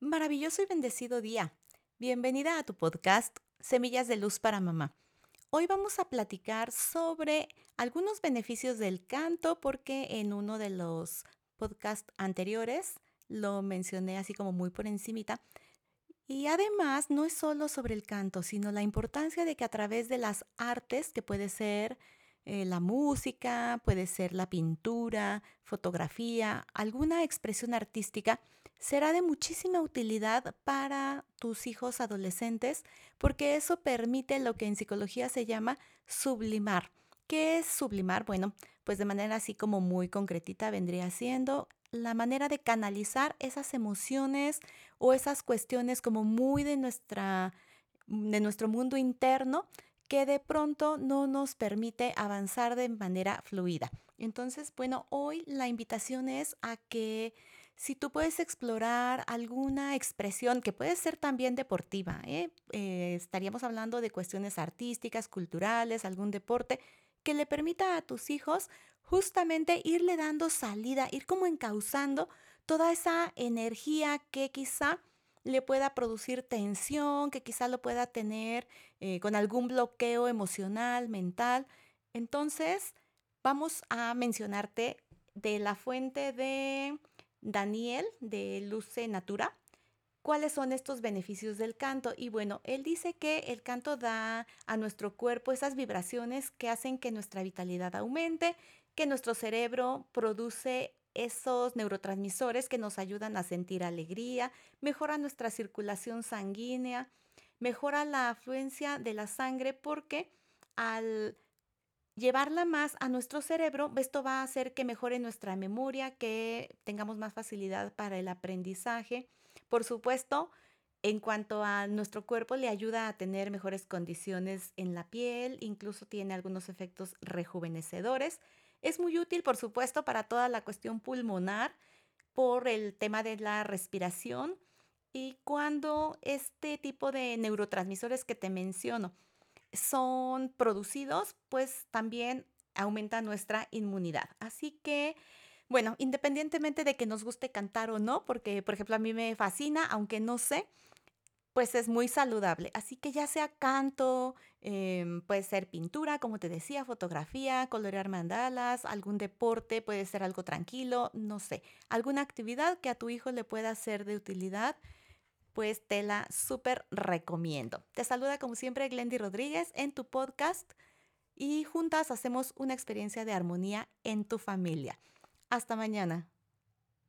Maravilloso y bendecido día. Bienvenida a tu podcast Semillas de Luz para Mamá. Hoy vamos a platicar sobre algunos beneficios del canto porque en uno de los podcasts anteriores lo mencioné así como muy por encimita. Y además no es solo sobre el canto, sino la importancia de que a través de las artes, que puede ser eh, la música, puede ser la pintura, fotografía, alguna expresión artística, será de muchísima utilidad para tus hijos adolescentes porque eso permite lo que en psicología se llama sublimar. ¿Qué es sublimar? Bueno, pues de manera así como muy concretita vendría siendo la manera de canalizar esas emociones o esas cuestiones como muy de nuestra de nuestro mundo interno que de pronto no nos permite avanzar de manera fluida. Entonces, bueno, hoy la invitación es a que si tú puedes explorar alguna expresión que puede ser también deportiva, ¿eh? Eh, estaríamos hablando de cuestiones artísticas, culturales, algún deporte, que le permita a tus hijos justamente irle dando salida, ir como encauzando toda esa energía que quizá le pueda producir tensión, que quizá lo pueda tener eh, con algún bloqueo emocional, mental. Entonces, vamos a mencionarte de la fuente de Daniel de Luce Natura cuáles son estos beneficios del canto. Y bueno, él dice que el canto da a nuestro cuerpo esas vibraciones que hacen que nuestra vitalidad aumente, que nuestro cerebro produce esos neurotransmisores que nos ayudan a sentir alegría, mejora nuestra circulación sanguínea, mejora la afluencia de la sangre porque al llevarla más a nuestro cerebro, esto va a hacer que mejore nuestra memoria, que tengamos más facilidad para el aprendizaje. Por supuesto, en cuanto a nuestro cuerpo, le ayuda a tener mejores condiciones en la piel, incluso tiene algunos efectos rejuvenecedores. Es muy útil, por supuesto, para toda la cuestión pulmonar, por el tema de la respiración y cuando este tipo de neurotransmisores que te menciono son producidos, pues también aumenta nuestra inmunidad. Así que, bueno, independientemente de que nos guste cantar o no, porque por ejemplo a mí me fascina, aunque no sé, pues es muy saludable. Así que ya sea canto, em, puede ser pintura, como te decía, fotografía, colorear mandalas, algún deporte, puede ser algo tranquilo, no sé, alguna actividad que a tu hijo le pueda ser de utilidad, pues te la súper recomiendo. Te saluda como siempre Glendy Rodríguez en tu podcast y juntas hacemos una experiencia de armonía en tu familia. Hasta mañana.